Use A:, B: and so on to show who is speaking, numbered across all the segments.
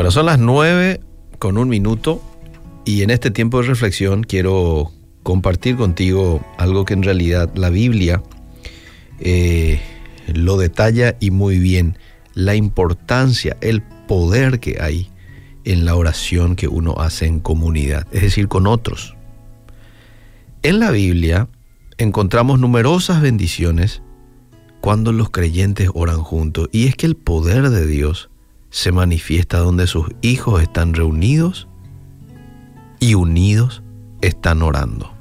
A: Bueno, son las nueve con un minuto y en este tiempo de reflexión quiero compartir contigo algo que en realidad la Biblia eh, lo detalla y muy bien, la importancia, el poder que hay en la oración que uno hace en comunidad, es decir, con otros. En la Biblia encontramos numerosas bendiciones cuando los creyentes oran juntos y es que el poder de Dios se manifiesta donde sus hijos están reunidos y unidos están orando.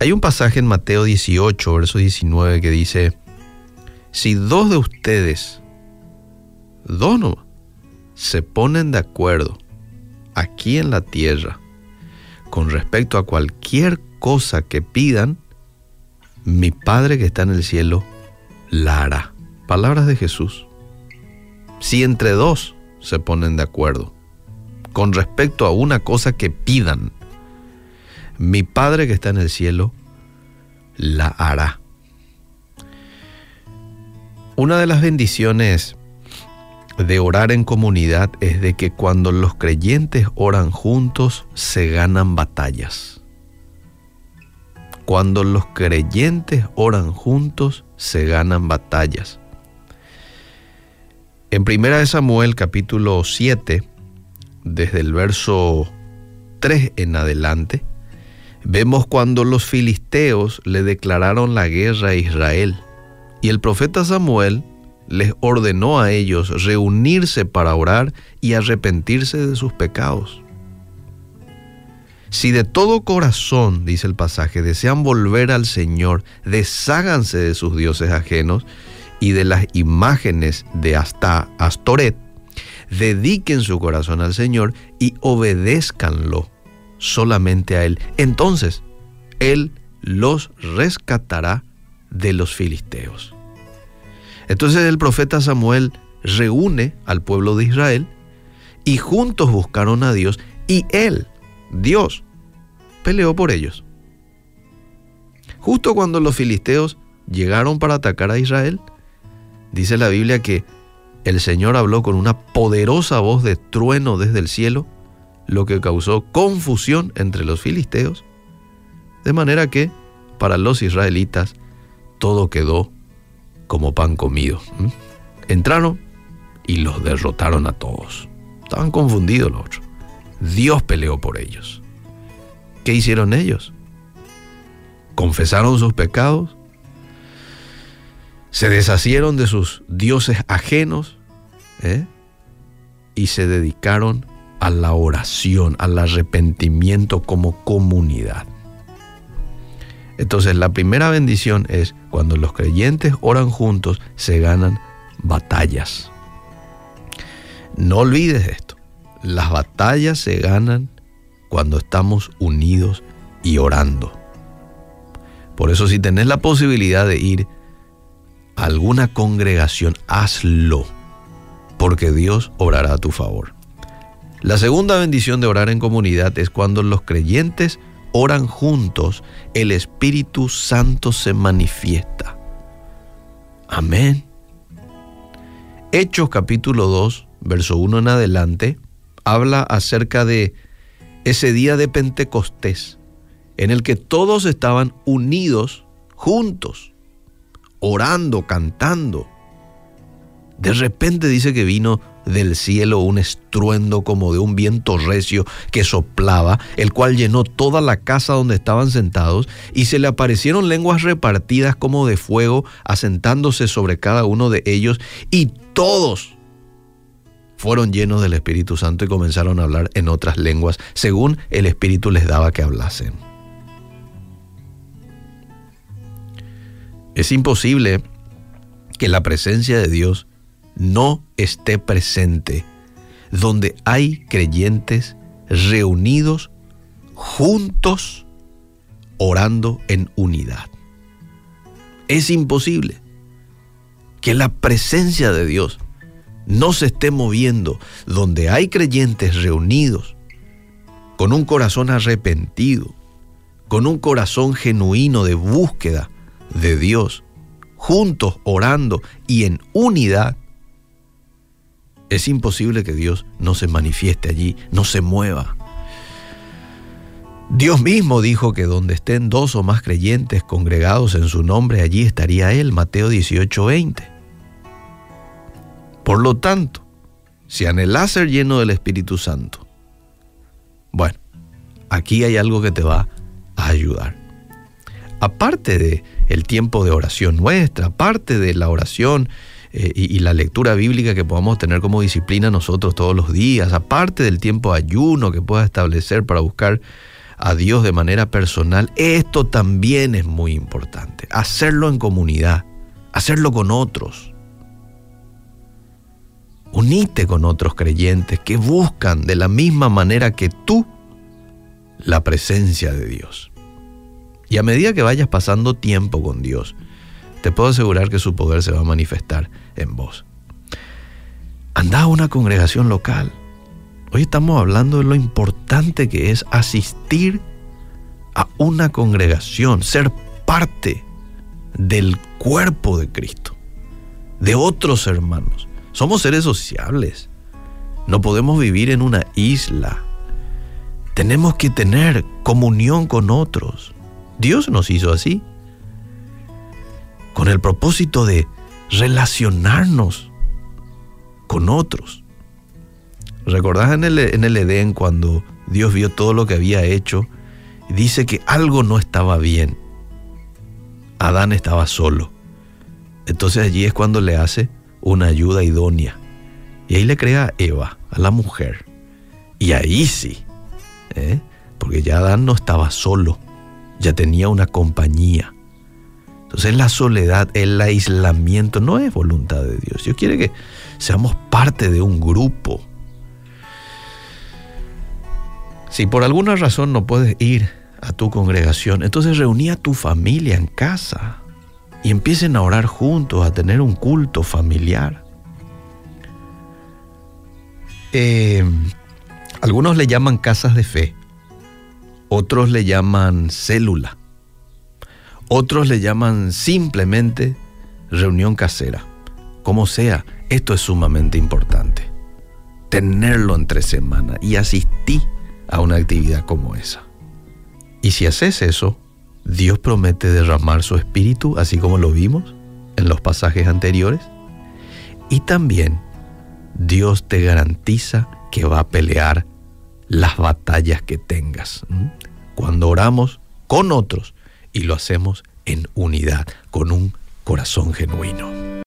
A: Hay un pasaje en Mateo 18, verso 19 que dice, si dos de ustedes, dos no, se ponen de acuerdo aquí en la tierra con respecto a cualquier cosa que pidan, mi Padre que está en el cielo la hará. Palabras de Jesús si entre dos se ponen de acuerdo con respecto a una cosa que pidan, mi Padre que está en el cielo la hará. Una de las bendiciones de orar en comunidad es de que cuando los creyentes oran juntos se ganan batallas. Cuando los creyentes oran juntos se ganan batallas. En Primera de Samuel capítulo 7, desde el verso 3 en adelante, vemos cuando los filisteos le declararon la guerra a Israel y el profeta Samuel les ordenó a ellos reunirse para orar y arrepentirse de sus pecados. Si de todo corazón, dice el pasaje, desean volver al Señor, desháganse de sus dioses ajenos y de las imágenes de hasta Astoret, dediquen su corazón al Señor y obedézcanlo solamente a Él. Entonces, Él los rescatará de los filisteos. Entonces el profeta Samuel reúne al pueblo de Israel y juntos buscaron a Dios y Él, Dios, peleó por ellos. Justo cuando los filisteos llegaron para atacar a Israel, Dice la Biblia que el Señor habló con una poderosa voz de trueno desde el cielo, lo que causó confusión entre los filisteos, de manera que para los israelitas todo quedó como pan comido. Entraron y los derrotaron a todos. Estaban confundidos los otros. Dios peleó por ellos. ¿Qué hicieron ellos? Confesaron sus pecados, se deshacieron de sus dioses ajenos ¿eh? y se dedicaron a la oración, al arrepentimiento como comunidad. Entonces la primera bendición es cuando los creyentes oran juntos, se ganan batallas. No olvides esto, las batallas se ganan cuando estamos unidos y orando. Por eso si tenés la posibilidad de ir alguna congregación, hazlo, porque Dios orará a tu favor. La segunda bendición de orar en comunidad es cuando los creyentes oran juntos, el Espíritu Santo se manifiesta. Amén. Hechos capítulo 2, verso 1 en adelante, habla acerca de ese día de Pentecostés, en el que todos estaban unidos juntos orando, cantando. De repente dice que vino del cielo un estruendo como de un viento recio que soplaba, el cual llenó toda la casa donde estaban sentados, y se le aparecieron lenguas repartidas como de fuego, asentándose sobre cada uno de ellos, y todos fueron llenos del Espíritu Santo y comenzaron a hablar en otras lenguas, según el Espíritu les daba que hablasen. Es imposible que la presencia de Dios no esté presente donde hay creyentes reunidos juntos orando en unidad. Es imposible que la presencia de Dios no se esté moviendo donde hay creyentes reunidos con un corazón arrepentido, con un corazón genuino de búsqueda de Dios, juntos orando y en unidad, Es imposible que Dios no se manifieste allí, no se mueva. Dios mismo dijo que donde estén dos o más creyentes congregados en su nombre, allí estaría Él, Mateo 18:20. Por lo tanto, si anhelas ser lleno del Espíritu Santo, bueno, aquí hay algo que te va a ayudar. Aparte de el tiempo de oración nuestra, aparte de la oración eh, y, y, la lectura bíblica que podamos tener como disciplina nosotros todos los días, aparte del tiempo de ayuno que puedas establecer para buscar a Dios de manera personal, esto también es muy importante. Hacerlo en comunidad, hacerlo con otros. Unite con otros creyentes que buscan de la misma manera que tú la presencia de Dios. Y a medida que vayas pasando tiempo con Dios, te puedo asegurar que su poder se va a manifestar en vos. Anda a una congregación local. Hoy estamos hablando de lo importante que es asistir a una congregación, ser parte del cuerpo de Cristo, de otros hermanos. Somos seres sociables. No podemos vivir en una isla. Tenemos que tener comunión con otros. Dios nos hizo así, con el propósito de relacionarnos con otros. ¿Recordás en el, en el Edén cuando Dios vio todo lo que había hecho dice que algo no estaba bien? Adán estaba solo. Entonces allí es cuando le hace una ayuda idónea. Y ahí le crea a Eva, a la mujer. Y ahí sí, ¿eh? porque ya Adán no estaba solo, ya tenía una compañía. Entonces la soledad, el aislamiento no es voluntad de Dios. Dios quiere que seamos parte de un grupo. Si por alguna razón no puedes ir a tu congregación, entonces reuní a tu familia en casa y empiecen a orar juntos, a tener un culto familiar. Eh, algunos le llaman casas de fe, otros le llaman célula, otros le llaman simplemente reunión casera. Como sea, esto es sumamente importante. Tenerlo entre semana y asistir a una actividad como esa. Y si haces eso, Dios promete derramar su espíritu, así como lo vimos en los pasajes anteriores. Y también Dios te garantiza que va a pelear las batallas que tengas. Cuando oramos con otros y lo hacemos en unidad, con un corazón genuino.